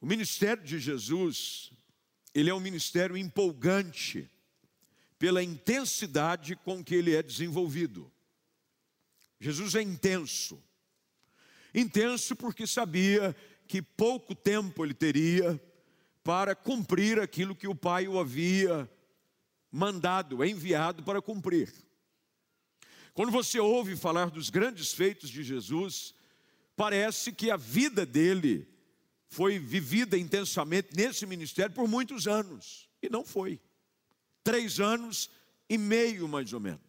O ministério de Jesus, ele é um ministério empolgante pela intensidade com que ele é desenvolvido. Jesus é intenso. Intenso porque sabia que pouco tempo ele teria para cumprir aquilo que o Pai o havia mandado, enviado para cumprir. Quando você ouve falar dos grandes feitos de Jesus, parece que a vida dele foi vivida intensamente nesse ministério por muitos anos, e não foi. Três anos e meio, mais ou menos.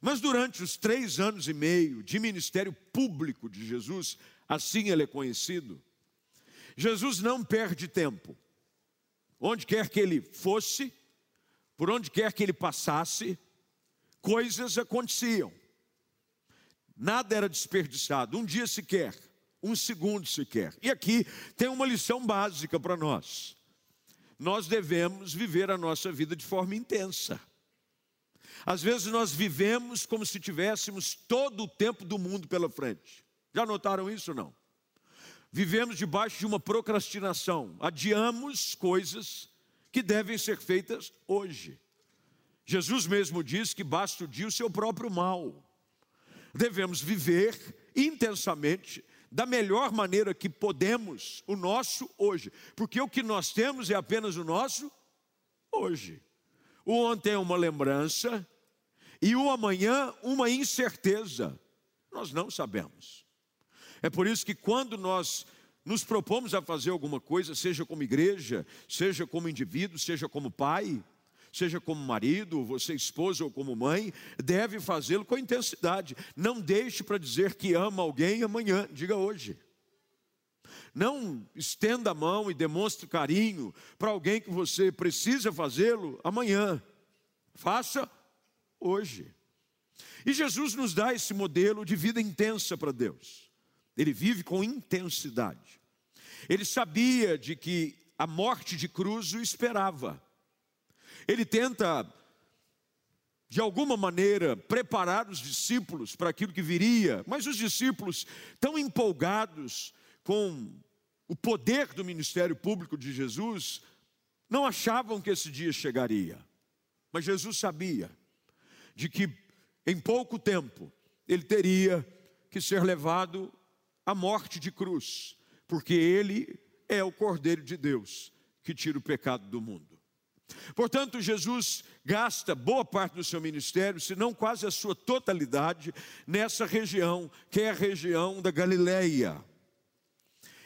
Mas durante os três anos e meio de ministério público de Jesus, assim ele é conhecido, Jesus não perde tempo. Onde quer que ele fosse, por onde quer que ele passasse, coisas aconteciam. Nada era desperdiçado, um dia sequer, um segundo sequer. E aqui tem uma lição básica para nós. Nós devemos viver a nossa vida de forma intensa. Às vezes nós vivemos como se tivéssemos todo o tempo do mundo pela frente. Já notaram isso ou não? Vivemos debaixo de uma procrastinação, adiamos coisas que devem ser feitas hoje. Jesus mesmo diz que basta o dia o seu próprio mal. Devemos viver intensamente, da melhor maneira que podemos, o nosso hoje, porque o que nós temos é apenas o nosso hoje. O ontem é uma lembrança e o amanhã uma incerteza. Nós não sabemos. É por isso que quando nós nos propomos a fazer alguma coisa, seja como igreja, seja como indivíduo, seja como pai, seja como marido, você esposa ou como mãe, deve fazê-lo com intensidade. Não deixe para dizer que ama alguém amanhã, diga hoje. Não estenda a mão e demonstre carinho para alguém que você precisa fazê-lo amanhã. Faça hoje. E Jesus nos dá esse modelo de vida intensa para Deus. Ele vive com intensidade. Ele sabia de que a morte de cruz o esperava. Ele tenta, de alguma maneira, preparar os discípulos para aquilo que viria, mas os discípulos, tão empolgados com o poder do ministério público de Jesus, não achavam que esse dia chegaria. Mas Jesus sabia de que em pouco tempo ele teria que ser levado a morte de cruz, porque ele é o Cordeiro de Deus que tira o pecado do mundo. Portanto, Jesus gasta boa parte do seu ministério, se não quase a sua totalidade, nessa região, que é a região da Galileia.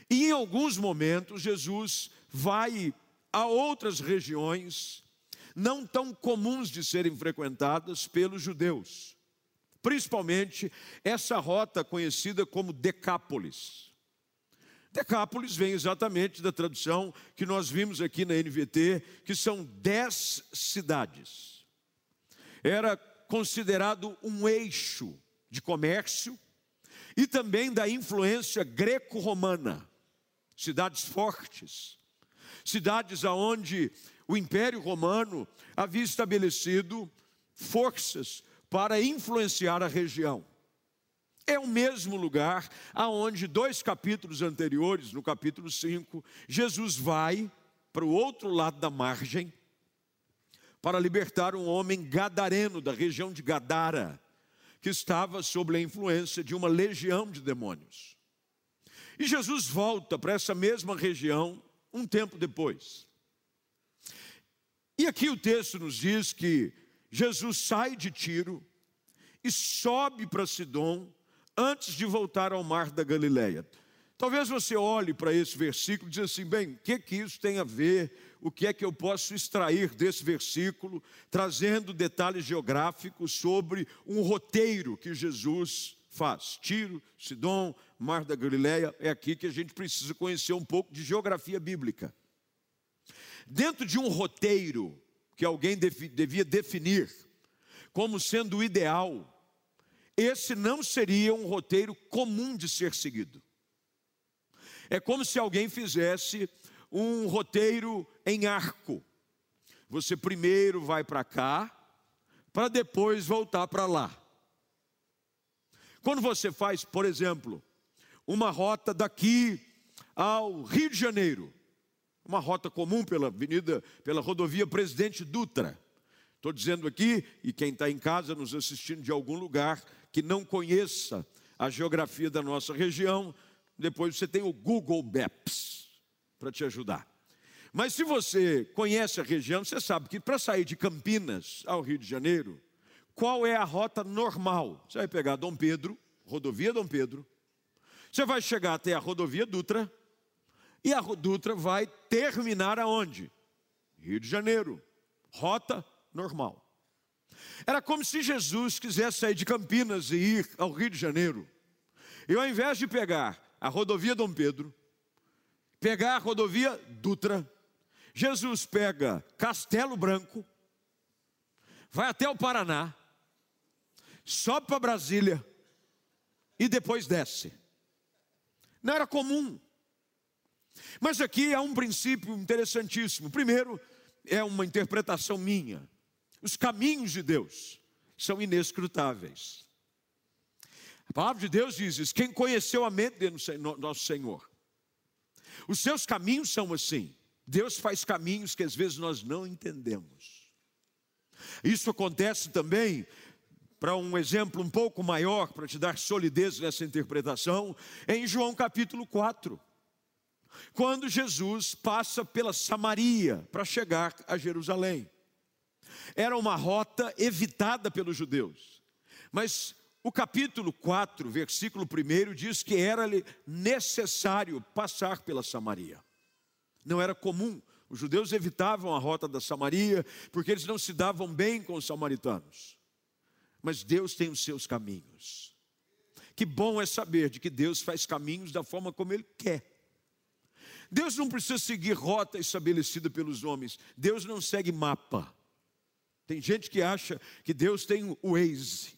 E em alguns momentos, Jesus vai a outras regiões, não tão comuns de serem frequentadas pelos judeus principalmente essa rota conhecida como Decápolis. Decápolis vem exatamente da tradução que nós vimos aqui na NVT, que são dez cidades. Era considerado um eixo de comércio e também da influência greco-romana. Cidades fortes, cidades aonde o Império Romano havia estabelecido forças para influenciar a região. É o mesmo lugar aonde dois capítulos anteriores, no capítulo 5, Jesus vai para o outro lado da margem para libertar um homem gadareno da região de Gadara, que estava sob a influência de uma legião de demônios. E Jesus volta para essa mesma região um tempo depois. E aqui o texto nos diz que Jesus sai de Tiro e sobe para Sidom antes de voltar ao mar da Galileia. Talvez você olhe para esse versículo e diga assim: bem, o que, que isso tem a ver? O que é que eu posso extrair desse versículo, trazendo detalhes geográficos sobre um roteiro que Jesus faz? Tiro, Sidom, Mar da Galileia, é aqui que a gente precisa conhecer um pouco de geografia bíblica. Dentro de um roteiro que alguém devia definir como sendo o ideal, esse não seria um roteiro comum de ser seguido. É como se alguém fizesse um roteiro em arco. Você primeiro vai para cá, para depois voltar para lá. Quando você faz, por exemplo, uma rota daqui ao Rio de Janeiro, uma rota comum pela avenida, pela rodovia Presidente Dutra. Estou dizendo aqui, e quem está em casa nos assistindo de algum lugar que não conheça a geografia da nossa região, depois você tem o Google Maps para te ajudar. Mas se você conhece a região, você sabe que para sair de Campinas ao Rio de Janeiro, qual é a rota normal? Você vai pegar Dom Pedro, rodovia Dom Pedro, você vai chegar até a rodovia Dutra, e a Dutra vai terminar aonde? Rio de Janeiro. Rota normal. Era como se Jesus quisesse sair de Campinas e ir ao Rio de Janeiro. E ao invés de pegar a rodovia Dom Pedro, pegar a rodovia Dutra, Jesus pega Castelo Branco, vai até o Paraná, sobe para Brasília e depois desce. Não era comum. Mas aqui há um princípio interessantíssimo. Primeiro, é uma interpretação minha. Os caminhos de Deus são inescrutáveis. A palavra de Deus diz isso: quem conheceu a mente de nosso Senhor. Os seus caminhos são assim. Deus faz caminhos que às vezes nós não entendemos. Isso acontece também, para um exemplo um pouco maior, para te dar solidez nessa interpretação, em João capítulo 4. Quando Jesus passa pela Samaria para chegar a Jerusalém. Era uma rota evitada pelos judeus. Mas o capítulo 4, versículo 1 diz que era necessário passar pela Samaria. Não era comum. Os judeus evitavam a rota da Samaria porque eles não se davam bem com os samaritanos. Mas Deus tem os seus caminhos. Que bom é saber de que Deus faz caminhos da forma como Ele quer. Deus não precisa seguir rota estabelecida pelos homens. Deus não segue mapa. Tem gente que acha que Deus tem o Waze.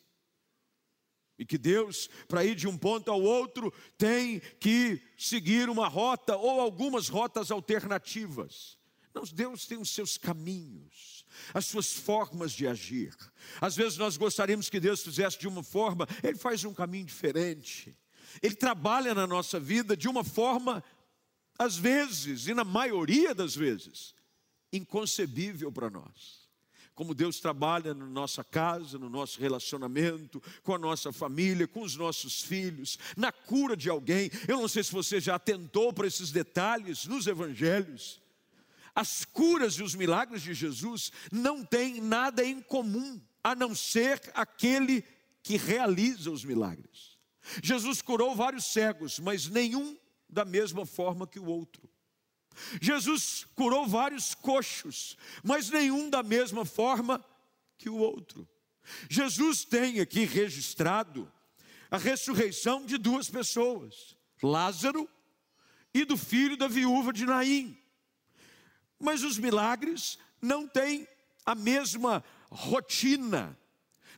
E que Deus, para ir de um ponto ao outro, tem que seguir uma rota ou algumas rotas alternativas. Não, Deus tem os seus caminhos, as suas formas de agir. Às vezes nós gostaríamos que Deus fizesse de uma forma, Ele faz um caminho diferente. Ele trabalha na nossa vida de uma forma, às vezes, e na maioria das vezes, inconcebível para nós como Deus trabalha na nossa casa, no nosso relacionamento, com a nossa família, com os nossos filhos, na cura de alguém. Eu não sei se você já atentou para esses detalhes nos evangelhos. As curas e os milagres de Jesus não têm nada em comum, a não ser aquele que realiza os milagres. Jesus curou vários cegos, mas nenhum da mesma forma que o outro. Jesus curou vários coxos, mas nenhum da mesma forma que o outro. Jesus tem aqui registrado a ressurreição de duas pessoas, Lázaro e do filho da viúva de Naim. Mas os milagres não têm a mesma rotina,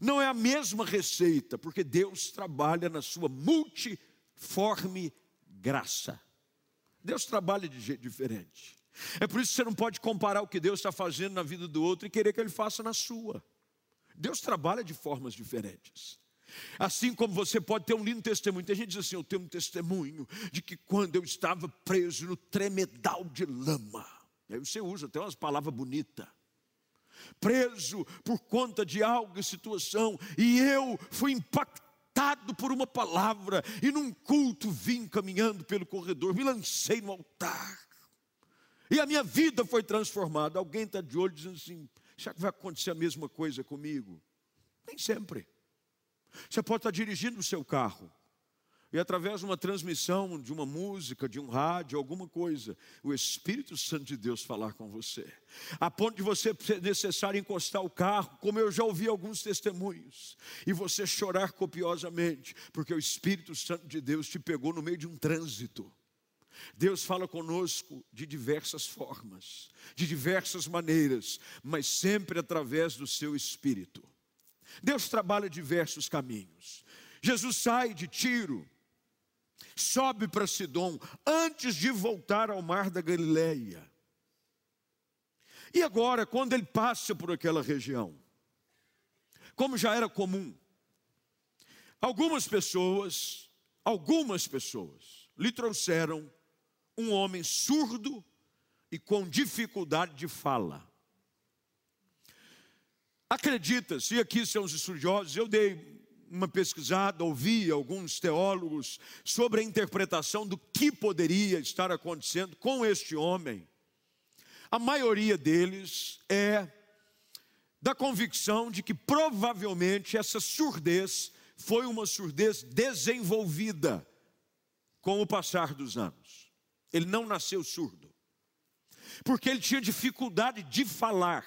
não é a mesma receita, porque Deus trabalha na sua multiforme graça. Deus trabalha de jeito diferente. É por isso que você não pode comparar o que Deus está fazendo na vida do outro e querer que Ele faça na sua. Deus trabalha de formas diferentes. Assim como você pode ter um lindo testemunho. Tem gente que diz assim: Eu tenho um testemunho de que quando eu estava preso no tremedal de lama, aí você usa até umas palavras bonitas. Preso por conta de algo, situação, e eu fui impactado impactado por uma palavra, e num culto vim caminhando pelo corredor, me lancei no altar, e a minha vida foi transformada. Alguém está de olho dizendo assim: será que vai acontecer a mesma coisa comigo? Nem sempre. Você pode estar dirigindo o seu carro, e através de uma transmissão, de uma música, de um rádio, alguma coisa, o Espírito Santo de Deus falar com você, a ponto de você ser necessário encostar o carro, como eu já ouvi alguns testemunhos, e você chorar copiosamente, porque o Espírito Santo de Deus te pegou no meio de um trânsito. Deus fala conosco de diversas formas, de diversas maneiras, mas sempre através do seu Espírito. Deus trabalha diversos caminhos. Jesus sai de Tiro, sobe para Sidom antes de voltar ao mar da Galileia. E agora, quando ele passa por aquela região, como já era comum, algumas pessoas, algumas pessoas lhe trouxeram um homem surdo e com dificuldade de fala. Acredita-se, e aqui são os estudiosos, eu dei uma pesquisada, ouvi alguns teólogos sobre a interpretação do que poderia estar acontecendo com este homem. A maioria deles é da convicção de que provavelmente essa surdez foi uma surdez desenvolvida com o passar dos anos. Ele não nasceu surdo, porque ele tinha dificuldade de falar.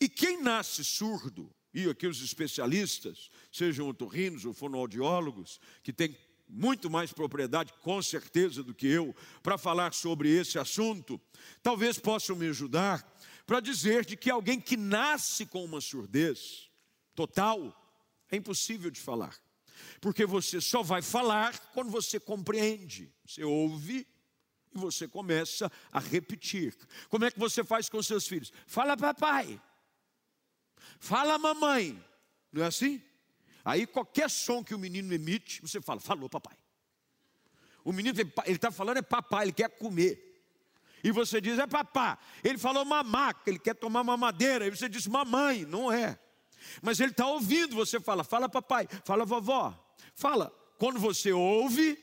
E quem nasce surdo, e aqui os especialistas, sejam otorrinos ou fonoaudiólogos, que têm muito mais propriedade, com certeza, do que eu, para falar sobre esse assunto, talvez possam me ajudar para dizer de que alguém que nasce com uma surdez total é impossível de falar. Porque você só vai falar quando você compreende. Você ouve e você começa a repetir. Como é que você faz com seus filhos? Fala papai. Fala mamãe. Não é assim? Aí qualquer som que o menino emite, você fala, falou papai. O menino, ele está falando é papai, ele quer comer. E você diz, é papá. Ele falou mamá, ele quer tomar mamadeira. E você diz, mamãe, não é. Mas ele está ouvindo, você fala, fala papai, fala vovó. Fala. Quando você ouve,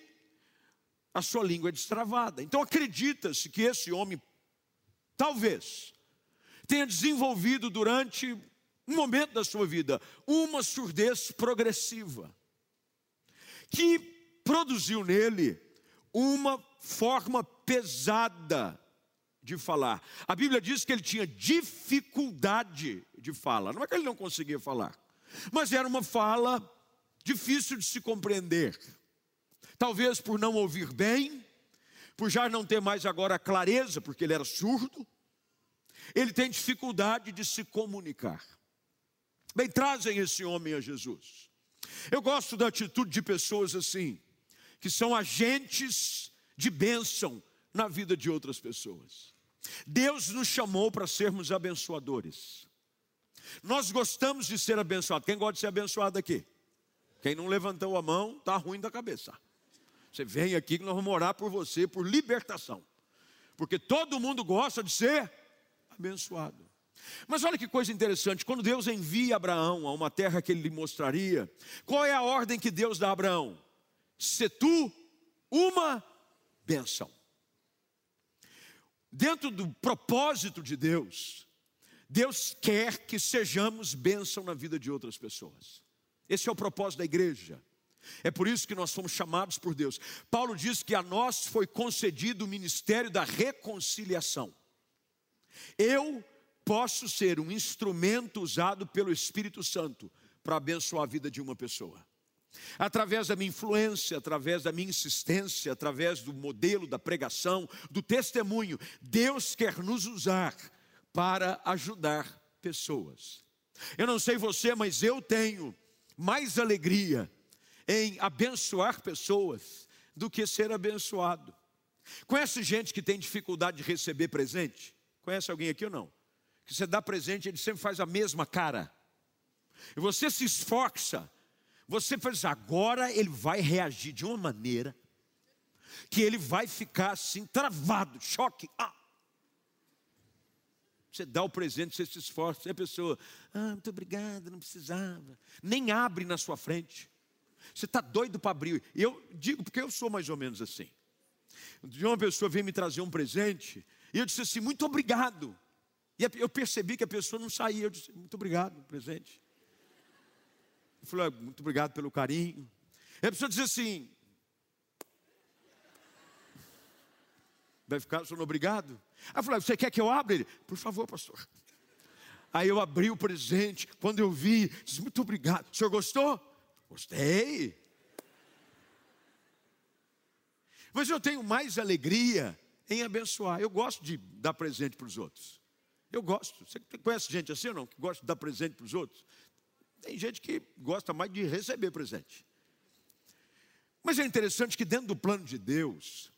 a sua língua é destravada. Então acredita-se que esse homem, talvez, tenha desenvolvido durante um momento da sua vida uma surdez progressiva, que produziu nele uma forma pesada de falar. A Bíblia diz que ele tinha dificuldade de fala. Não é que ele não conseguia falar, mas era uma fala difícil de se compreender. Talvez por não ouvir bem, por já não ter mais agora clareza, porque ele era surdo, ele tem dificuldade de se comunicar. Bem, trazem esse homem a Jesus. Eu gosto da atitude de pessoas assim, que são agentes de bênção na vida de outras pessoas. Deus nos chamou para sermos abençoadores. Nós gostamos de ser abençoados. Quem gosta de ser abençoado aqui? Quem não levantou a mão, está ruim da cabeça. Você vem aqui que nós vamos orar por você, por libertação. Porque todo mundo gosta de ser abençoado. Mas olha que coisa interessante, quando Deus envia Abraão a uma terra que ele lhe mostraria, qual é a ordem que Deus dá a Abraão? Se tu uma benção. Dentro do propósito de Deus, Deus quer que sejamos bênção na vida de outras pessoas. Esse é o propósito da igreja. É por isso que nós fomos chamados por Deus. Paulo diz que a nós foi concedido o ministério da reconciliação. Eu posso ser um instrumento usado pelo Espírito Santo para abençoar a vida de uma pessoa. Através da minha influência, através da minha insistência, através do modelo da pregação, do testemunho, Deus quer nos usar para ajudar pessoas. Eu não sei você, mas eu tenho mais alegria em abençoar pessoas do que ser abençoado. Conhece gente que tem dificuldade de receber presente? Conhece alguém aqui ou não? Que você dá presente, ele sempre faz a mesma cara. E você se esforça você faz agora ele vai reagir de uma maneira que ele vai ficar assim, travado, choque. Ah. Você dá o presente, você se esforça, e a pessoa, ah, muito obrigado, não precisava. Nem abre na sua frente. Você está doido para abrir. Eu digo porque eu sou mais ou menos assim. De uma pessoa veio me trazer um presente, e eu disse assim, muito obrigado. E eu percebi que a pessoa não saía. Eu disse, muito obrigado, presente. Eu falei, muito obrigado pelo carinho. E a pessoa diz assim: vai ficar sendo obrigado? Aí eu falei, você quer que eu abra? Ele, por favor, pastor. Aí eu abri o presente, quando eu vi, disse, muito obrigado. O senhor gostou? Gostei. Mas eu tenho mais alegria em abençoar. Eu gosto de dar presente para os outros. Eu gosto. Você conhece gente assim ou não? Que gosta de dar presente para os outros? Tem gente que gosta mais de receber presente. Mas é interessante que dentro do plano de Deus,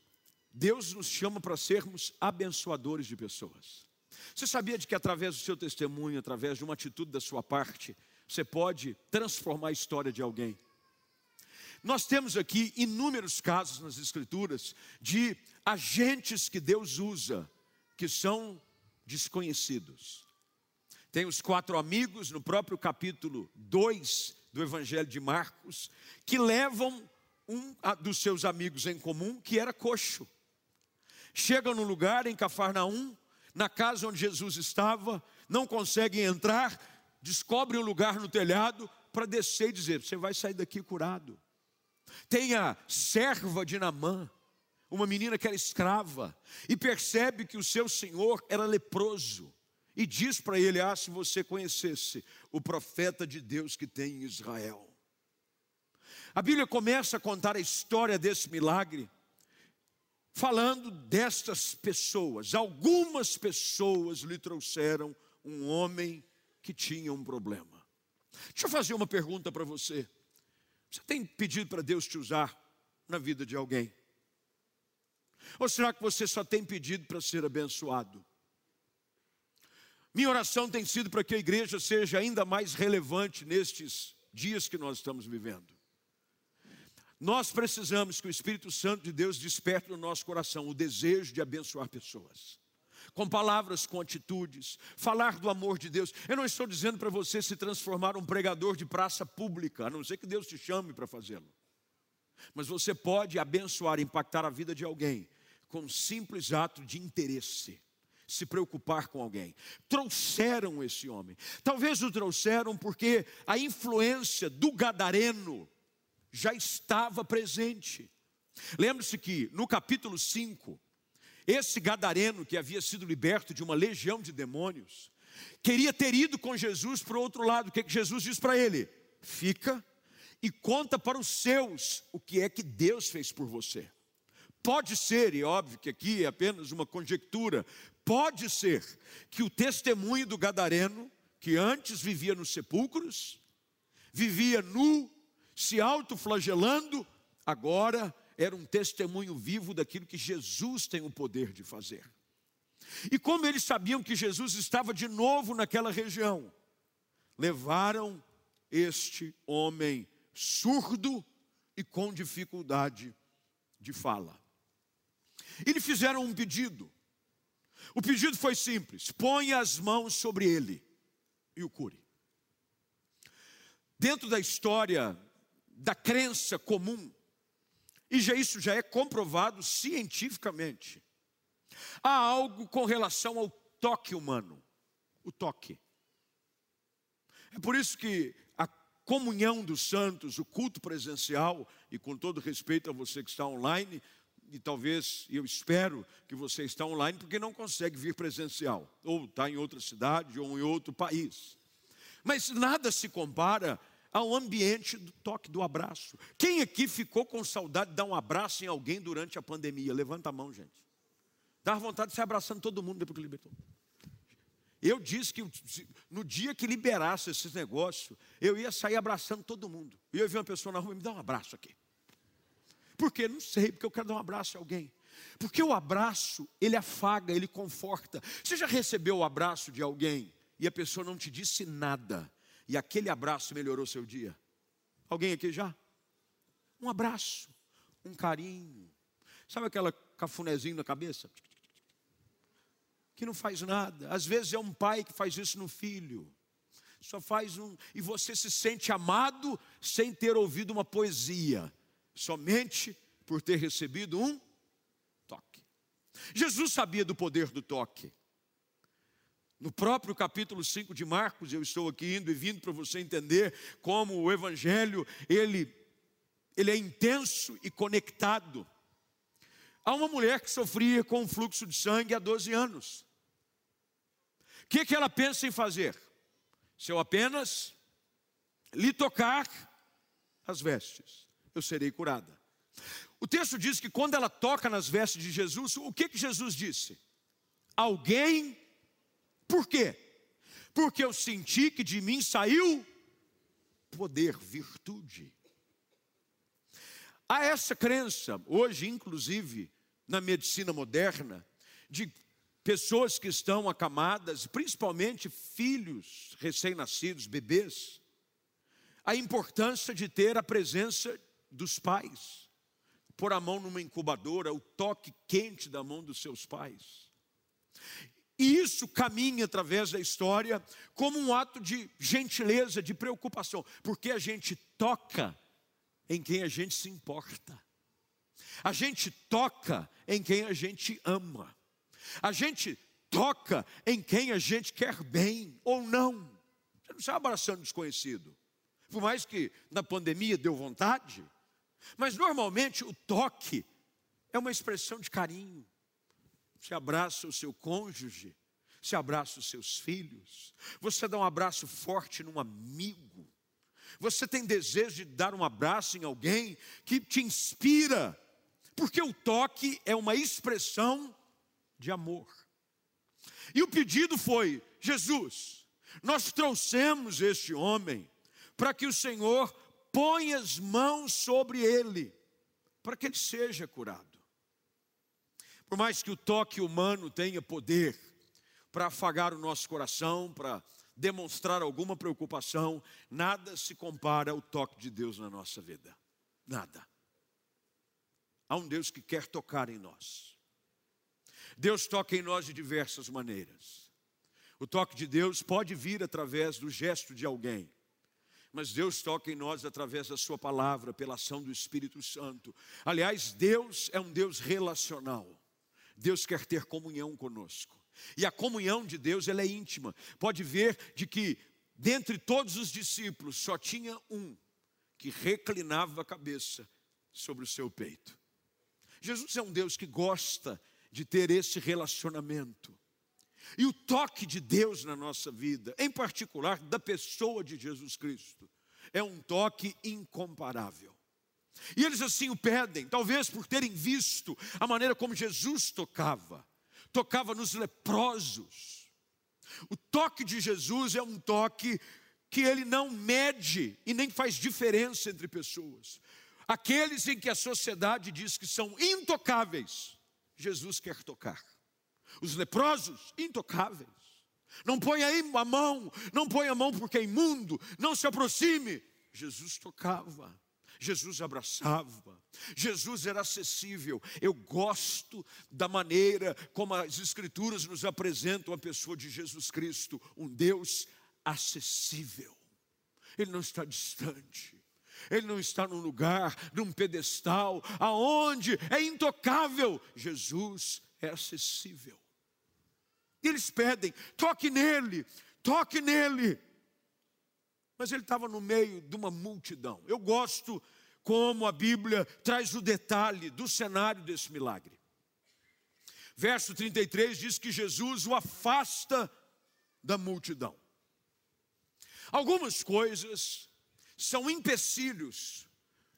Deus nos chama para sermos abençoadores de pessoas. Você sabia de que através do seu testemunho, através de uma atitude da sua parte, você pode transformar a história de alguém? Nós temos aqui inúmeros casos nas Escrituras de agentes que Deus usa, que são desconhecidos. Tem os quatro amigos no próprio capítulo 2 do Evangelho de Marcos, que levam um dos seus amigos em comum, que era coxo. Chegam no lugar em Cafarnaum, na casa onde Jesus estava, não conseguem entrar, descobrem um lugar no telhado para descer e dizer: Você vai sair daqui curado. Tem a serva de Namã, uma menina que era escrava, e percebe que o seu senhor era leproso, e diz para ele: Ah, se você conhecesse o profeta de Deus que tem em Israel. A Bíblia começa a contar a história desse milagre, falando destas pessoas. Algumas pessoas lhe trouxeram um homem que tinha um problema. Deixa eu fazer uma pergunta para você. Você tem pedido para Deus te usar na vida de alguém? Ou será que você só tem pedido para ser abençoado? Minha oração tem sido para que a igreja seja ainda mais relevante nestes dias que nós estamos vivendo. Nós precisamos que o Espírito Santo de Deus desperte no nosso coração o desejo de abençoar pessoas com palavras, com atitudes, falar do amor de Deus. Eu não estou dizendo para você se transformar um pregador de praça pública, a não ser que Deus te chame para fazê-lo. Mas você pode abençoar, impactar a vida de alguém com um simples ato de interesse, se preocupar com alguém. Trouxeram esse homem. Talvez o trouxeram porque a influência do gadareno já estava presente. Lembre-se que no capítulo 5, esse gadareno que havia sido liberto de uma legião de demônios, queria ter ido com Jesus para o outro lado. O que, é que Jesus diz para ele? Fica e conta para os seus o que é que Deus fez por você. Pode ser, e óbvio que aqui é apenas uma conjectura, pode ser que o testemunho do gadareno, que antes vivia nos sepulcros, vivia nu, se autoflagelando, agora era um testemunho vivo daquilo que Jesus tem o poder de fazer. E como eles sabiam que Jesus estava de novo naquela região, levaram este homem surdo e com dificuldade de fala. E lhe fizeram um pedido. O pedido foi simples: põe as mãos sobre ele e o cure. Dentro da história da crença comum e já isso já é comprovado cientificamente. Há algo com relação ao toque humano, o toque. É por isso que a comunhão dos santos, o culto presencial, e com todo respeito a você que está online, e talvez, eu espero que você está online porque não consegue vir presencial, ou está em outra cidade ou em outro país. Mas nada se compara ao ambiente do toque, do abraço. Quem aqui ficou com saudade de dar um abraço em alguém durante a pandemia? Levanta a mão, gente. Dá vontade de se abraçando todo mundo depois que libertou. Eu disse que no dia que liberasse esses negócios, eu ia sair abraçando todo mundo. E eu vi uma pessoa na rua, me dá um abraço aqui. Por quê? Não sei, porque eu quero dar um abraço a alguém. Porque o abraço, ele afaga, ele conforta. Você já recebeu o abraço de alguém e a pessoa não te disse nada, e aquele abraço melhorou seu dia? Alguém aqui já? Um abraço, um carinho. Sabe aquela cafunézinho na cabeça? Que não faz nada. Às vezes é um pai que faz isso no filho. Só faz um. E você se sente amado sem ter ouvido uma poesia. Somente por ter recebido um toque. Jesus sabia do poder do toque. No próprio capítulo 5 de Marcos, eu estou aqui indo e vindo para você entender como o evangelho, ele ele é intenso e conectado. Há uma mulher que sofria com um fluxo de sangue há 12 anos. O que, que ela pensa em fazer? Se eu apenas lhe tocar as vestes, eu serei curada. O texto diz que quando ela toca nas vestes de Jesus, o que, que Jesus disse? Alguém por quê? Porque eu senti que de mim saiu poder, virtude. Há essa crença, hoje, inclusive, na medicina moderna, de pessoas que estão acamadas, principalmente filhos recém-nascidos, bebês, a importância de ter a presença dos pais. Pôr a mão numa incubadora, o toque quente da mão dos seus pais. E isso caminha através da história como um ato de gentileza, de preocupação, porque a gente toca em quem a gente se importa. A gente toca em quem a gente ama. A gente toca em quem a gente quer bem ou não. Você não está abraçando desconhecido. Por mais que na pandemia deu vontade, mas normalmente o toque é uma expressão de carinho. Você abraça o seu cônjuge, você abraça os seus filhos, você dá um abraço forte num amigo, você tem desejo de dar um abraço em alguém que te inspira, porque o toque é uma expressão de amor. E o pedido foi: Jesus, nós trouxemos este homem para que o Senhor ponha as mãos sobre ele, para que ele seja curado. Por mais que o toque humano tenha poder para afagar o nosso coração, para demonstrar alguma preocupação, nada se compara ao toque de Deus na nossa vida. Nada. Há um Deus que quer tocar em nós. Deus toca em nós de diversas maneiras. O toque de Deus pode vir através do gesto de alguém, mas Deus toca em nós através da Sua palavra, pela ação do Espírito Santo. Aliás, Deus é um Deus relacional. Deus quer ter comunhão conosco. E a comunhão de Deus ela é íntima. Pode ver de que dentre todos os discípulos só tinha um que reclinava a cabeça sobre o seu peito. Jesus é um Deus que gosta de ter esse relacionamento. E o toque de Deus na nossa vida, em particular da pessoa de Jesus Cristo, é um toque incomparável. E eles assim o pedem, talvez por terem visto a maneira como Jesus tocava, tocava nos leprosos. O toque de Jesus é um toque que ele não mede e nem faz diferença entre pessoas. Aqueles em que a sociedade diz que são intocáveis, Jesus quer tocar. Os leprosos, intocáveis. Não põe aí a mão, não põe a mão porque é imundo, não se aproxime. Jesus tocava, Jesus abraçava, Jesus era acessível. Eu gosto da maneira como as Escrituras nos apresentam a pessoa de Jesus Cristo, um Deus acessível. Ele não está distante, ele não está num lugar, num pedestal, aonde é intocável. Jesus é acessível. E eles pedem: toque nele, toque nele. Mas ele estava no meio de uma multidão. Eu gosto como a Bíblia traz o detalhe do cenário desse milagre. Verso 33 diz que Jesus o afasta da multidão. Algumas coisas são empecilhos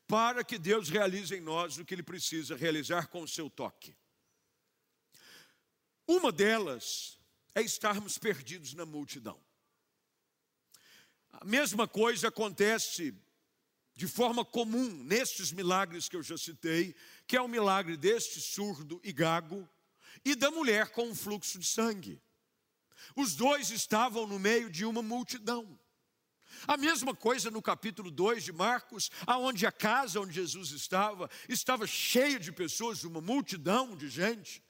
para que Deus realize em nós o que Ele precisa realizar com o seu toque. Uma delas é estarmos perdidos na multidão. A mesma coisa acontece de forma comum nestes milagres que eu já citei, que é o milagre deste surdo e gago e da mulher com um fluxo de sangue. Os dois estavam no meio de uma multidão. A mesma coisa no capítulo 2 de Marcos, aonde a casa onde Jesus estava estava cheia de pessoas, uma multidão de gente,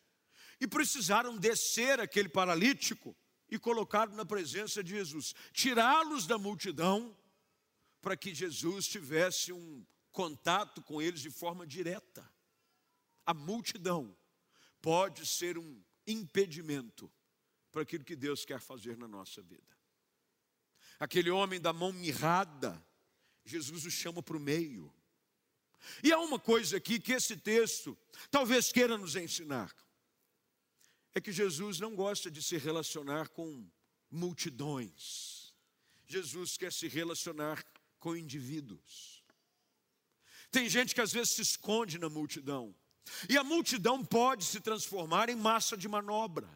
e precisaram descer aquele paralítico e colocá-lo na presença de Jesus, tirá-los da multidão para que Jesus tivesse um contato com eles de forma direta. A multidão pode ser um impedimento para aquilo que Deus quer fazer na nossa vida aquele homem da mão mirrada, Jesus o chama para o meio. E há uma coisa aqui que esse texto talvez queira nos ensinar: é que Jesus não gosta de se relacionar com multidões, Jesus quer se relacionar com indivíduos. Tem gente que às vezes se esconde na multidão, e a multidão pode se transformar em massa de manobra.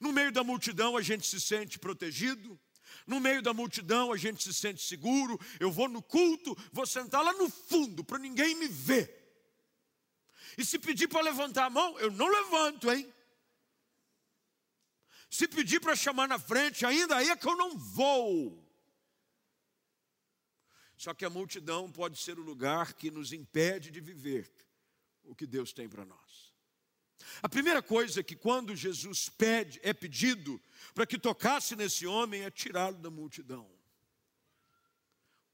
No meio da multidão a gente se sente protegido, no meio da multidão a gente se sente seguro. Eu vou no culto, vou sentar lá no fundo para ninguém me ver. E se pedir para levantar a mão, eu não levanto, hein? Se pedir para chamar na frente, ainda aí é que eu não vou. Só que a multidão pode ser o lugar que nos impede de viver o que Deus tem para nós. A primeira coisa que quando Jesus pede, é pedido para que tocasse nesse homem é tirá-lo da multidão.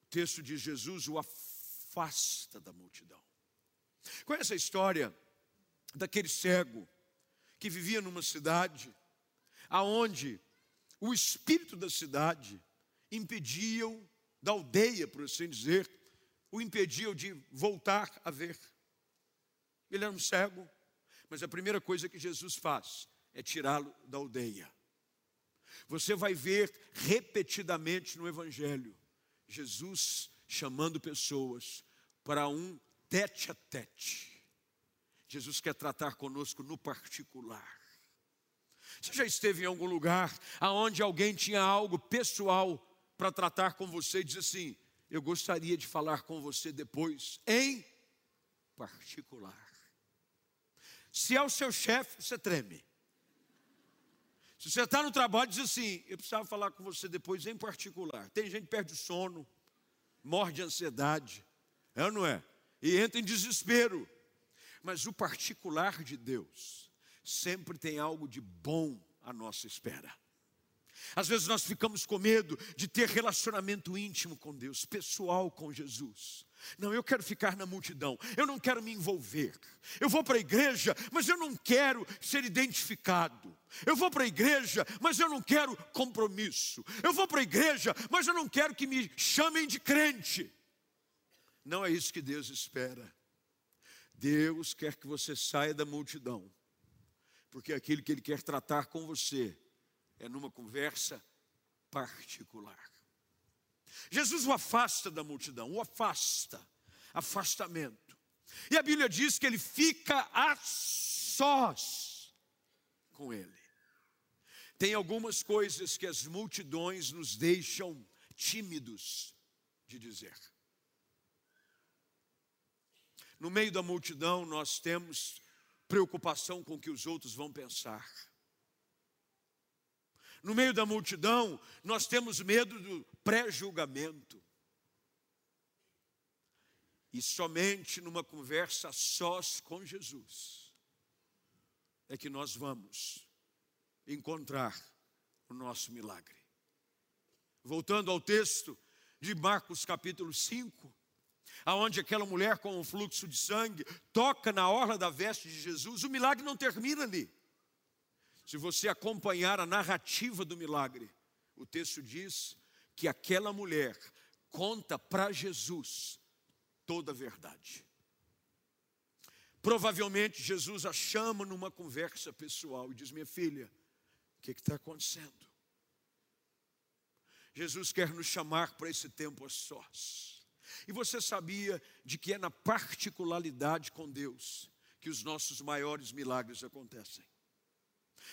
O texto de Jesus o afasta da multidão. Conhece a história daquele cego que vivia numa cidade aonde o espírito da cidade impediam da aldeia, por assim dizer, o impediam de voltar a ver. Ele era um cego, mas a primeira coisa que Jesus faz é tirá-lo da aldeia. Você vai ver repetidamente no Evangelho Jesus chamando pessoas para um tete a tete. Jesus quer tratar conosco no particular. Você já esteve em algum lugar aonde alguém tinha algo pessoal para tratar com você e diz assim: Eu gostaria de falar com você depois, em particular. Se é o seu chefe, você treme. Se você está no trabalho, diz assim: Eu precisava falar com você depois, em particular. Tem gente que perde o sono, morre de ansiedade, é ou não é? E entra em desespero. Mas o particular de Deus sempre tem algo de bom à nossa espera. Às vezes nós ficamos com medo de ter relacionamento íntimo com Deus, pessoal com Jesus. Não, eu quero ficar na multidão, eu não quero me envolver. Eu vou para a igreja, mas eu não quero ser identificado. Eu vou para a igreja, mas eu não quero compromisso. Eu vou para a igreja, mas eu não quero que me chamem de crente. Não é isso que Deus espera. Deus quer que você saia da multidão, porque aquilo que Ele quer tratar com você é numa conversa particular. Jesus o afasta da multidão, o afasta, afastamento. E a Bíblia diz que ele fica a sós com ele. Tem algumas coisas que as multidões nos deixam tímidos de dizer. No meio da multidão, nós temos preocupação com o que os outros vão pensar. No meio da multidão, nós temos medo do pré-julgamento. E somente numa conversa sós com Jesus é que nós vamos encontrar o nosso milagre. Voltando ao texto de Marcos capítulo 5, aonde aquela mulher com um fluxo de sangue toca na orla da veste de Jesus, o milagre não termina ali. Se você acompanhar a narrativa do milagre, o texto diz que aquela mulher conta para Jesus toda a verdade. Provavelmente Jesus a chama numa conversa pessoal e diz: Minha filha, o que está acontecendo? Jesus quer nos chamar para esse tempo a sós. E você sabia de que é na particularidade com Deus que os nossos maiores milagres acontecem.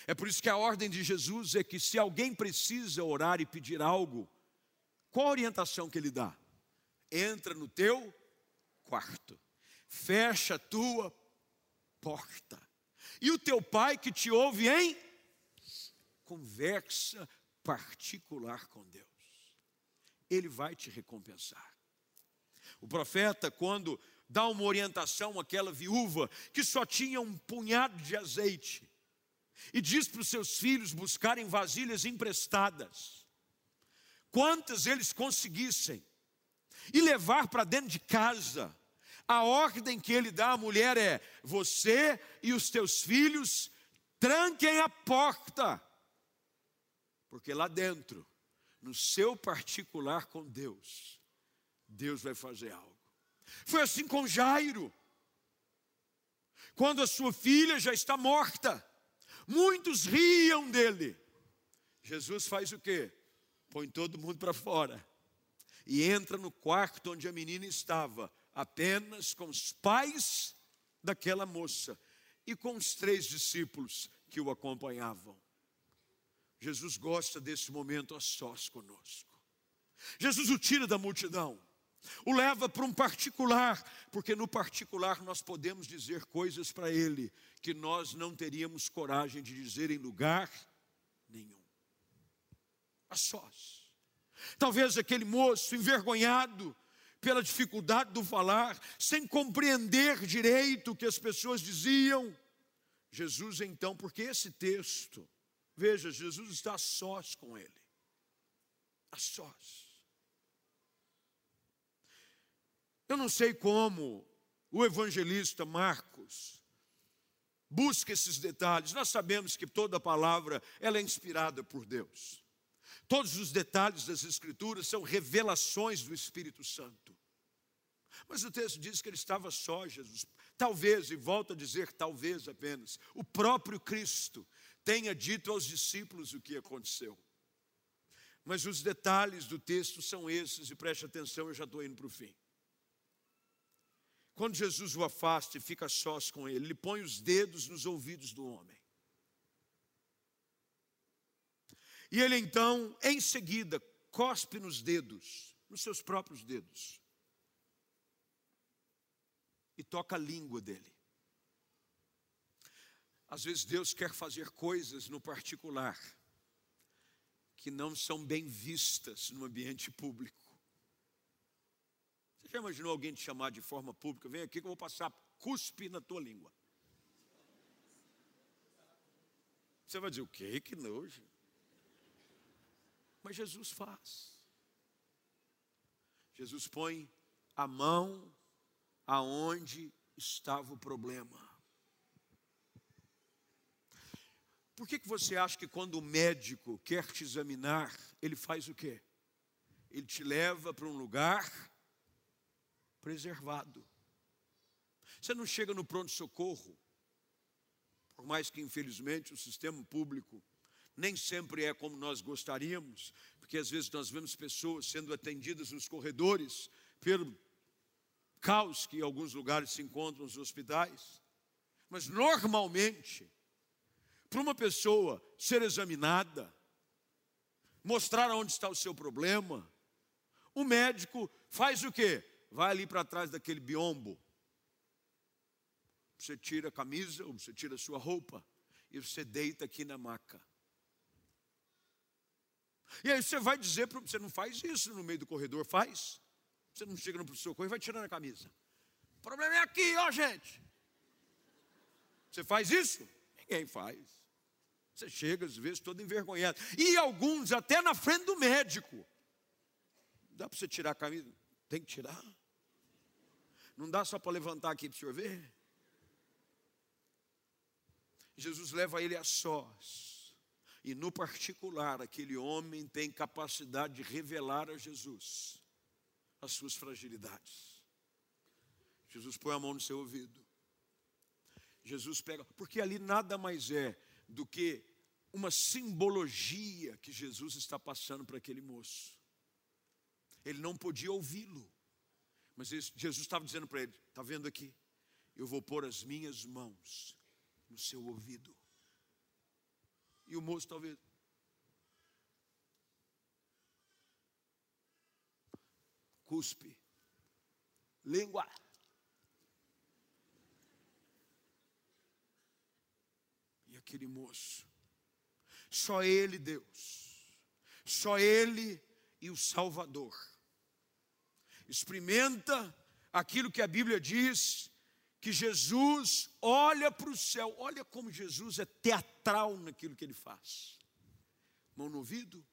É por isso que a ordem de Jesus é que se alguém precisa orar e pedir algo, qual a orientação que ele dá? Entra no teu quarto, fecha a tua porta, e o teu pai que te ouve em conversa particular com Deus, ele vai te recompensar. O profeta, quando dá uma orientação àquela viúva que só tinha um punhado de azeite, e diz para os seus filhos buscarem vasilhas emprestadas, quantas eles conseguissem, e levar para dentro de casa. A ordem que ele dá à mulher é: você e os teus filhos tranquem a porta, porque lá dentro, no seu particular com Deus, Deus vai fazer algo. Foi assim com Jairo, quando a sua filha já está morta, Muitos riam dele. Jesus faz o quê? Põe todo mundo para fora. E entra no quarto onde a menina estava, apenas com os pais daquela moça e com os três discípulos que o acompanhavam. Jesus gosta desse momento a sós conosco. Jesus o tira da multidão o leva para um particular, porque no particular nós podemos dizer coisas para ele que nós não teríamos coragem de dizer em lugar nenhum. A sós. Talvez aquele moço envergonhado pela dificuldade do falar, sem compreender direito o que as pessoas diziam. Jesus, então, porque esse texto, veja, Jesus está a sós com ele, a sós. Eu não sei como o evangelista Marcos busca esses detalhes. Nós sabemos que toda palavra ela é inspirada por Deus. Todos os detalhes das Escrituras são revelações do Espírito Santo. Mas o texto diz que ele estava só, Jesus. Talvez, e volto a dizer talvez apenas, o próprio Cristo tenha dito aos discípulos o que aconteceu. Mas os detalhes do texto são esses, e preste atenção, eu já estou indo para o fim. Quando Jesus o afasta e fica sós com ele, ele põe os dedos nos ouvidos do homem. E ele então, em seguida, cospe nos dedos, nos seus próprios dedos, e toca a língua dele. Às vezes Deus quer fazer coisas no particular que não são bem vistas no ambiente público. Já imaginou alguém te chamar de forma pública? Vem aqui que eu vou passar cuspe na tua língua. Você vai dizer, o quê? Que nojo. Mas Jesus faz. Jesus põe a mão aonde estava o problema. Por que, que você acha que quando o médico quer te examinar, ele faz o quê? Ele te leva para um lugar preservado. Você não chega no pronto-socorro, por mais que infelizmente o sistema público nem sempre é como nós gostaríamos, porque às vezes nós vemos pessoas sendo atendidas nos corredores pelo caos que em alguns lugares se encontram nos hospitais. Mas normalmente, para uma pessoa ser examinada, mostrar onde está o seu problema, o médico faz o quê? Vai ali para trás daquele biombo. Você tira a camisa, ou você tira a sua roupa, e você deita aqui na maca. E aí você vai dizer para você não faz isso no meio do corredor, faz. Você não chega no socorro e vai tirando a camisa. O problema é aqui, ó, gente. Você faz isso? Ninguém faz. Você chega, às vezes, todo envergonhado. E alguns até na frente do médico. Dá para você tirar a camisa? Tem que tirar. Não dá só para levantar aqui para o senhor ver? Jesus leva ele a sós. E no particular, aquele homem tem capacidade de revelar a Jesus as suas fragilidades. Jesus põe a mão no seu ouvido. Jesus pega, porque ali nada mais é do que uma simbologia que Jesus está passando para aquele moço ele não podia ouvi-lo. Mas Jesus estava dizendo para ele: está vendo aqui? Eu vou pôr as minhas mãos no seu ouvido. E o moço talvez. Cuspe. Língua. E aquele moço. Só ele, Deus. Só ele e o Salvador experimenta aquilo que a Bíblia diz, que Jesus olha para o céu, olha como Jesus é teatral naquilo que ele faz. Mão no ouvido,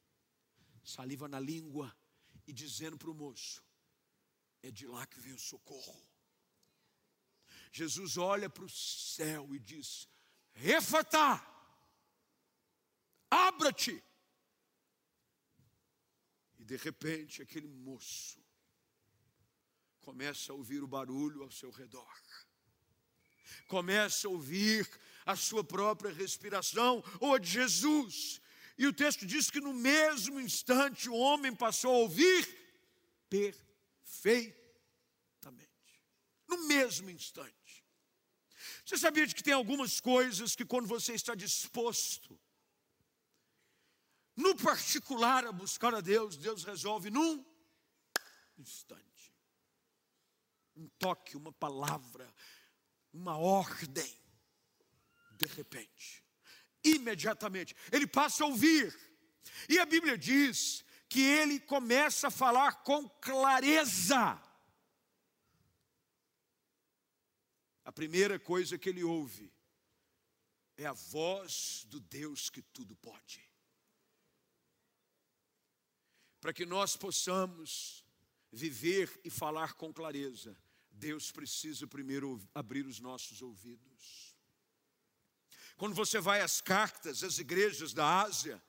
saliva na língua e dizendo para o moço: é de lá que vem o socorro. Jesus olha para o céu e diz: Refata, abra-te. E de repente aquele moço começa a ouvir o barulho ao seu redor, começa a ouvir a sua própria respiração, ou a de Jesus. E o texto diz que no mesmo instante o homem passou a ouvir perfeitamente. No mesmo instante. Você sabia de que tem algumas coisas que quando você está disposto, no particular, a buscar a Deus, Deus resolve num instante um toque, uma palavra, uma ordem, de repente, imediatamente, ele passa a ouvir. E a Bíblia diz que ele começa a falar com clareza. A primeira coisa que ele ouve é a voz do Deus que tudo pode. Para que nós possamos viver e falar com clareza, Deus precisa primeiro abrir os nossos ouvidos. Quando você vai às cartas, às igrejas da Ásia,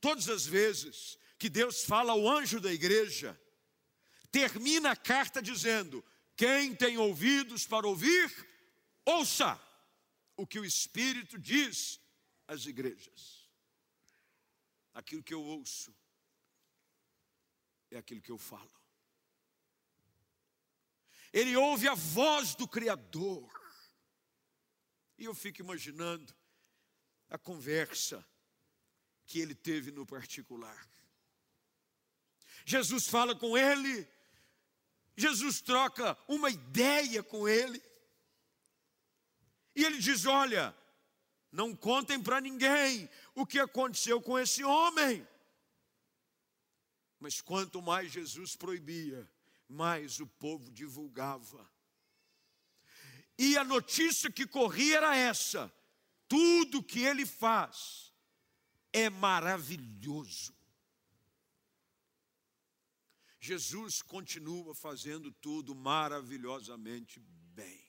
todas as vezes que Deus fala ao anjo da igreja, termina a carta dizendo: Quem tem ouvidos para ouvir, ouça o que o Espírito diz às igrejas. Aquilo que eu ouço é aquilo que eu falo. Ele ouve a voz do Criador. E eu fico imaginando a conversa que ele teve no particular. Jesus fala com ele, Jesus troca uma ideia com ele, e ele diz: Olha, não contem para ninguém o que aconteceu com esse homem. Mas quanto mais Jesus proibia, mais o povo divulgava. E a notícia que corria era essa: tudo que ele faz é maravilhoso. Jesus continua fazendo tudo maravilhosamente bem.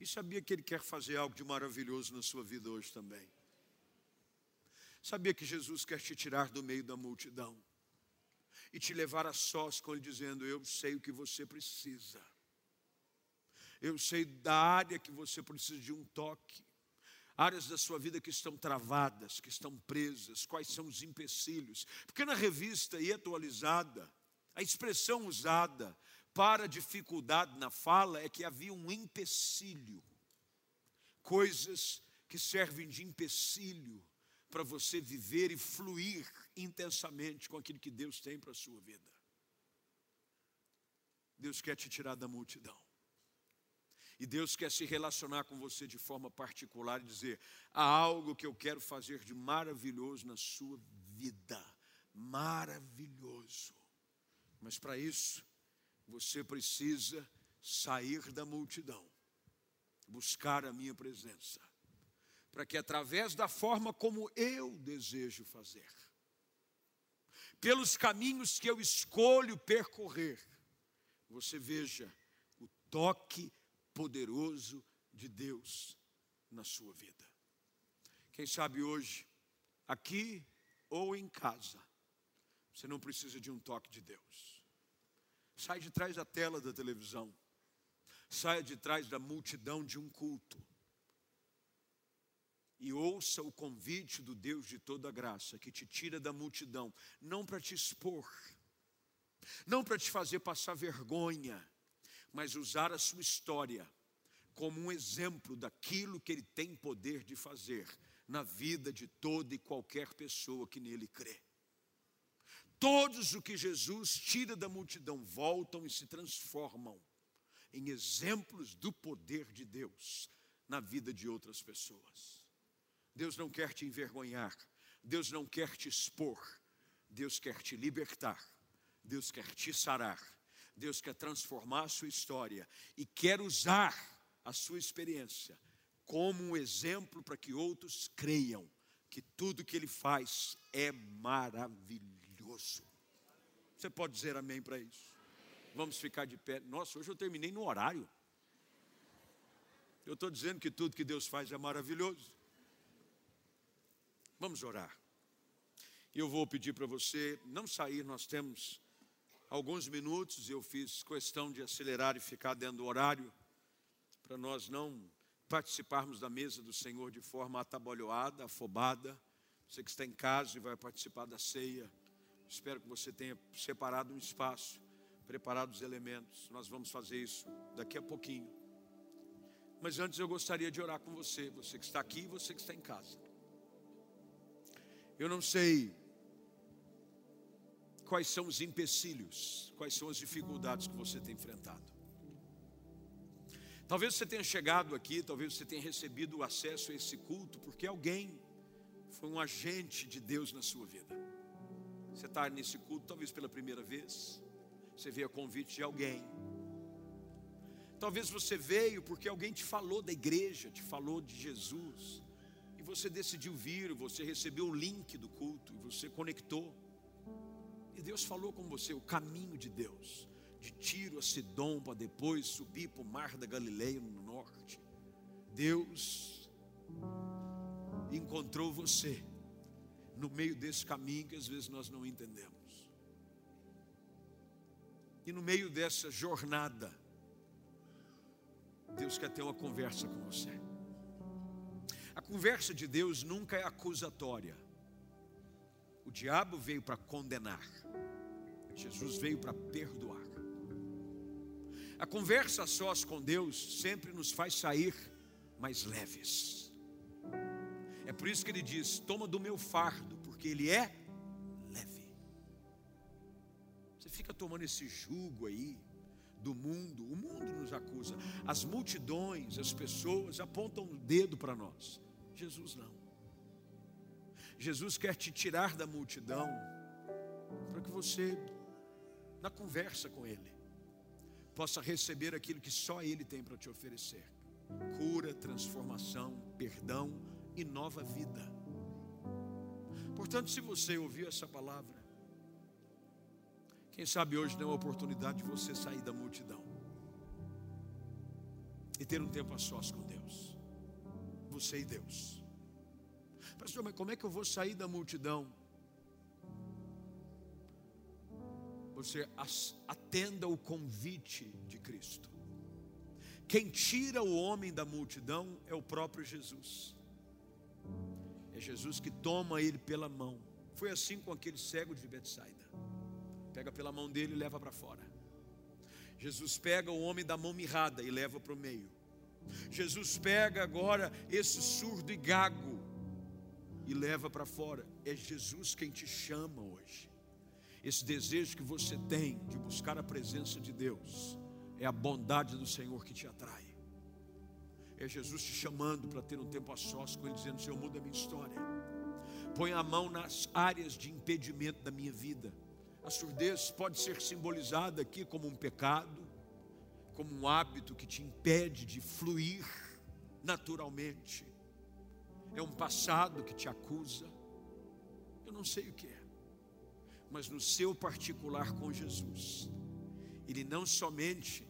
E sabia que Ele quer fazer algo de maravilhoso na sua vida hoje também. Sabia que Jesus quer te tirar do meio da multidão e te levar a sós com Ele, dizendo: Eu sei o que você precisa. Eu sei da área que você precisa de um toque áreas da sua vida que estão travadas, que estão presas, quais são os empecilhos. Porque na revista e atualizada, a expressão usada para dificuldade na fala é que havia um empecilho, coisas que servem de empecilho para você viver e fluir intensamente com aquilo que Deus tem para a sua vida. Deus quer te tirar da multidão. E Deus quer se relacionar com você de forma particular e dizer: há algo que eu quero fazer de maravilhoso na sua vida. Maravilhoso. Mas para isso, você precisa sair da multidão, buscar a minha presença, para que através da forma como eu desejo fazer, pelos caminhos que eu escolho percorrer, você veja o toque poderoso de Deus na sua vida. Quem sabe hoje, aqui ou em casa, você não precisa de um toque de Deus. Sai de trás da tela da televisão, saia de trás da multidão de um culto e ouça o convite do Deus de toda graça que te tira da multidão, não para te expor, não para te fazer passar vergonha, mas usar a sua história como um exemplo daquilo que ele tem poder de fazer na vida de toda e qualquer pessoa que nele crê. Todos o que Jesus tira da multidão voltam e se transformam em exemplos do poder de Deus na vida de outras pessoas. Deus não quer te envergonhar, Deus não quer te expor, Deus quer te libertar, Deus quer te sarar Deus quer transformar a sua história e quer usar a sua experiência como um exemplo para que outros creiam que tudo que ele faz é maravilhoso. Você pode dizer amém para isso? Vamos ficar de pé. Nossa, hoje eu terminei no horário. Eu estou dizendo que tudo que Deus faz é maravilhoso. Vamos orar. Eu vou pedir para você não sair, nós temos alguns minutos, eu fiz questão de acelerar e ficar dentro do horário, para nós não participarmos da mesa do Senhor de forma atabalhoada, afobada. Você que está em casa e vai participar da ceia, espero que você tenha separado um espaço, preparado os elementos. Nós vamos fazer isso daqui a pouquinho. Mas antes eu gostaria de orar com você, você que está aqui e você que está em casa. Eu não sei quais são os empecilhos, quais são as dificuldades que você tem enfrentado. Talvez você tenha chegado aqui, talvez você tenha recebido acesso a esse culto, porque alguém foi um agente de Deus na sua vida. Você está nesse culto, talvez pela primeira vez, você vê a convite de alguém. Talvez você veio porque alguém te falou da igreja, te falou de Jesus, você decidiu vir, você recebeu o link do culto, você conectou. E Deus falou com você o caminho de Deus, de Tiro a Sidom, para depois subir para o mar da Galileia no norte. Deus encontrou você no meio desse caminho que às vezes nós não entendemos. E no meio dessa jornada, Deus quer ter uma conversa com você. A conversa de Deus nunca é acusatória. O diabo veio para condenar, Jesus veio para perdoar. A conversa sós com Deus sempre nos faz sair mais leves. É por isso que ele diz: toma do meu fardo, porque ele é leve. Você fica tomando esse jugo aí, do mundo, o mundo nos acusa, as multidões, as pessoas apontam o dedo para nós. Jesus não. Jesus quer te tirar da multidão para que você, na conversa com Ele, possa receber aquilo que só Ele tem para te oferecer: cura, transformação, perdão e nova vida. Portanto, se você ouviu essa palavra, quem sabe hoje não é uma oportunidade de você sair da multidão e ter um tempo a sós com Deus, você e Deus. Pastor, mas como é que eu vou sair da multidão? Você atenda o convite de Cristo. Quem tira o homem da multidão é o próprio Jesus. É Jesus que toma ele pela mão. Foi assim com aquele cego de Betsaida pega pela mão dele e leva para fora. Jesus pega o homem da mão mirrada e leva para o meio. Jesus pega agora esse surdo e gago e leva para fora. É Jesus quem te chama hoje. Esse desejo que você tem de buscar a presença de Deus é a bondade do Senhor que te atrai. É Jesus te chamando para ter um tempo a sós com Ele, dizendo: Senhor, muda a minha história. Põe a mão nas áreas de impedimento da minha vida a surdez pode ser simbolizada aqui como um pecado, como um hábito que te impede de fluir naturalmente. É um passado que te acusa. Eu não sei o que é. Mas no seu particular com Jesus, ele não somente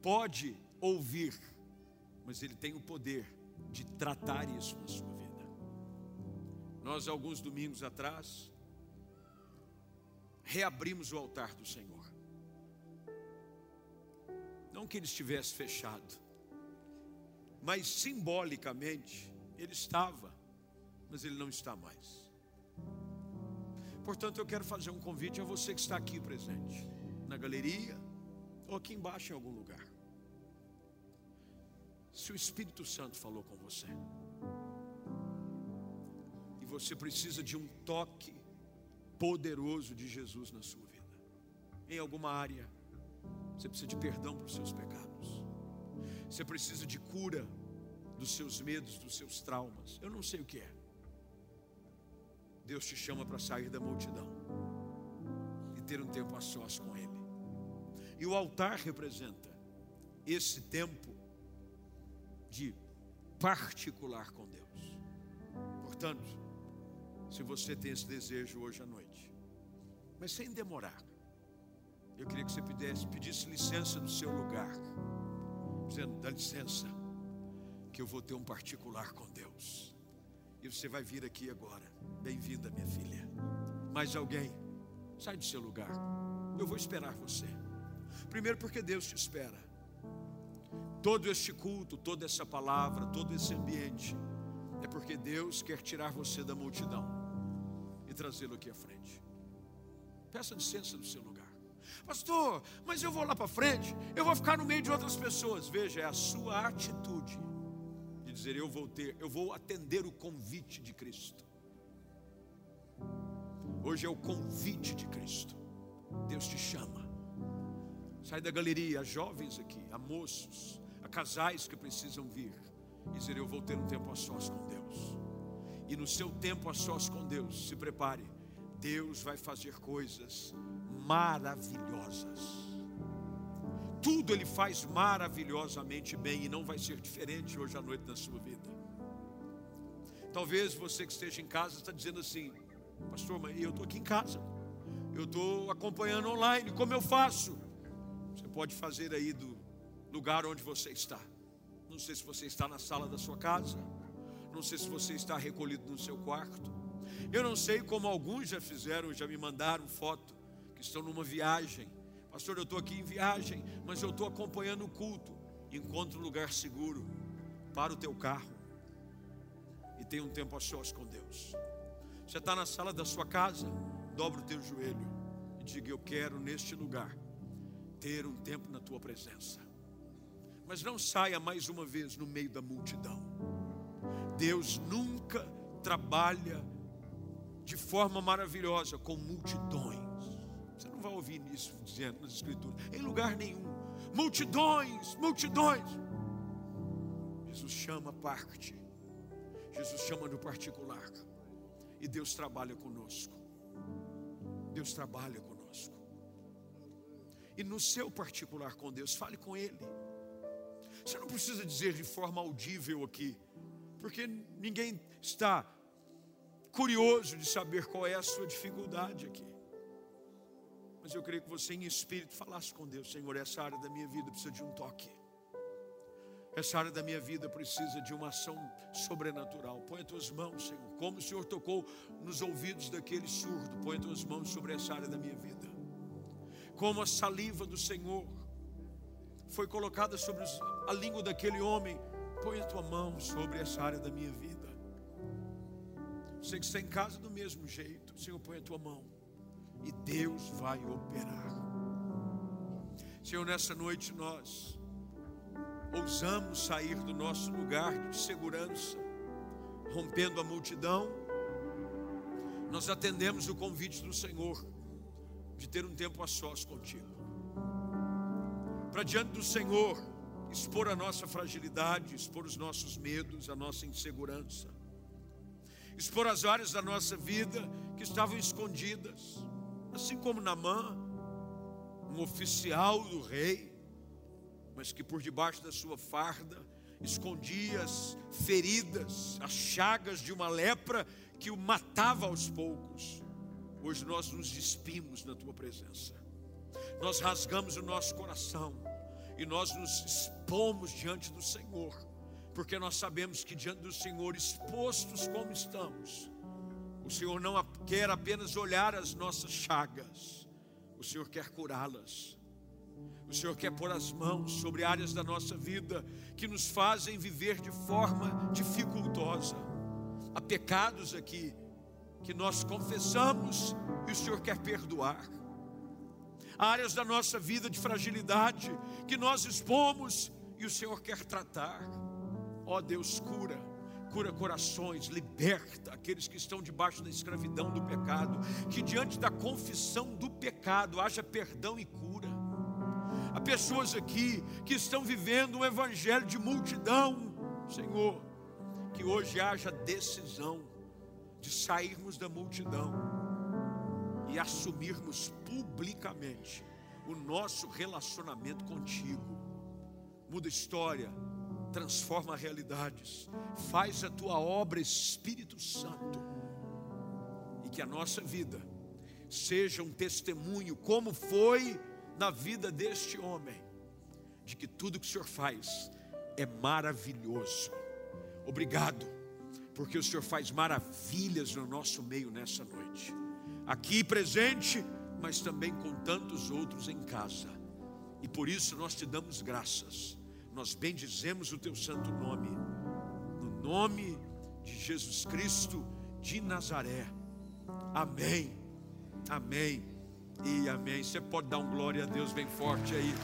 pode ouvir, mas ele tem o poder de tratar isso na sua vida. Nós, alguns domingos atrás, reabrimos o altar do Senhor. Não que ele estivesse fechado, mas simbolicamente ele estava, mas ele não está mais. Portanto, eu quero fazer um convite a você que está aqui presente, na galeria ou aqui embaixo em algum lugar. Se o Espírito Santo falou com você, e você precisa de um toque poderoso de Jesus na sua vida. Em alguma área, você precisa de perdão para os seus pecados. Você precisa de cura dos seus medos, dos seus traumas. Eu não sei o que é. Deus te chama para sair da multidão e ter um tempo a sós com Ele. E o altar representa esse tempo de particular com Deus. Portanto, se você tem esse desejo hoje à noite. Mas sem demorar. Eu queria que você pedisse, pedisse licença no seu lugar. Dizendo, dá licença, que eu vou ter um particular com Deus. E você vai vir aqui agora. Bem-vinda, minha filha. Mais alguém? Sai do seu lugar. Eu vou esperar você. Primeiro, porque Deus te espera. Todo este culto, toda essa palavra, todo esse ambiente, é porque Deus quer tirar você da multidão e trazê-lo aqui à frente. Peça licença no seu lugar. Pastor, mas eu vou lá para frente, eu vou ficar no meio de outras pessoas. Veja, é a sua atitude de dizer eu vou ter, eu vou atender o convite de Cristo. Hoje é o convite de Cristo. Deus te chama. Sai da galeria, há jovens aqui, há moços, há casais que precisam vir e dizer eu vou ter um tempo a sós com Deus e no seu tempo a sós com Deus, se prepare, Deus vai fazer coisas maravilhosas. tudo Ele faz maravilhosamente bem e não vai ser diferente hoje à noite na sua vida. Talvez você que esteja em casa está dizendo assim, pastor, mas eu estou aqui em casa, eu estou acompanhando online, como eu faço? Você pode fazer aí do lugar onde você está. Não sei se você está na sala da sua casa, não sei se você está recolhido no seu quarto. Eu não sei como alguns já fizeram, já me mandaram foto que estão numa viagem. Pastor, eu estou aqui em viagem, mas eu estou acompanhando o culto. Encontre um lugar seguro para o teu carro e tenha um tempo a sós com Deus. Você está na sala da sua casa, dobra o teu joelho e diga: Eu quero neste lugar ter um tempo na tua presença. Mas não saia mais uma vez no meio da multidão. Deus nunca trabalha de forma maravilhosa com multidões. Não vai ouvir isso dizendo nas Escrituras, em lugar nenhum. Multidões, multidões. Jesus chama parte. Jesus chama no particular. E Deus trabalha conosco. Deus trabalha conosco. E no seu particular com Deus, fale com Ele. Você não precisa dizer de forma audível aqui, porque ninguém está curioso de saber qual é a sua dificuldade aqui. Mas eu creio que você, em espírito, falasse com Deus: Senhor, essa área da minha vida precisa de um toque. Essa área da minha vida precisa de uma ação sobrenatural. Põe as tuas mãos, Senhor. Como o Senhor tocou nos ouvidos daquele surdo, põe as tuas mãos sobre essa área da minha vida. Como a saliva do Senhor foi colocada sobre a língua daquele homem, põe a tua mão sobre essa área da minha vida. Você que está em casa do mesmo jeito, Senhor, põe a tua mão e Deus vai operar. Senhor, nessa noite nós ousamos sair do nosso lugar de segurança, rompendo a multidão, nós atendemos o convite do Senhor de ter um tempo a sós contigo. Para diante do Senhor, expor a nossa fragilidade, expor os nossos medos, a nossa insegurança, expor as áreas da nossa vida que estavam escondidas, assim como Namã, um oficial do rei, mas que por debaixo da sua farda escondia as feridas, as chagas de uma lepra que o matava aos poucos. Hoje nós nos despimos na tua presença, nós rasgamos o nosso coração e nós nos expomos diante do Senhor, porque nós sabemos que diante do Senhor, expostos como estamos, o Senhor não quer apenas olhar as nossas chagas, o Senhor quer curá-las o Senhor quer pôr as mãos sobre áreas da nossa vida que nos fazem viver de forma dificultosa. Há pecados aqui que nós confessamos e o Senhor quer perdoar. Há áreas da nossa vida de fragilidade que nós expomos e o Senhor quer tratar. Ó oh, Deus, cura, cura corações, liberta aqueles que estão debaixo da escravidão do pecado, que diante da confissão do pecado haja perdão e cura Há pessoas aqui que estão vivendo um evangelho de multidão, Senhor, que hoje haja decisão de sairmos da multidão e assumirmos publicamente o nosso relacionamento contigo. Muda história, transforma realidades, faz a tua obra, Espírito Santo, e que a nossa vida seja um testemunho, como foi na vida deste homem, de que tudo que o Senhor faz é maravilhoso. Obrigado, porque o Senhor faz maravilhas no nosso meio nessa noite, aqui presente, mas também com tantos outros em casa, e por isso nós te damos graças, nós bendizemos o teu santo nome, no nome de Jesus Cristo de Nazaré. Amém. Amém e amém. Você pode dar um glória a Deus bem forte aí.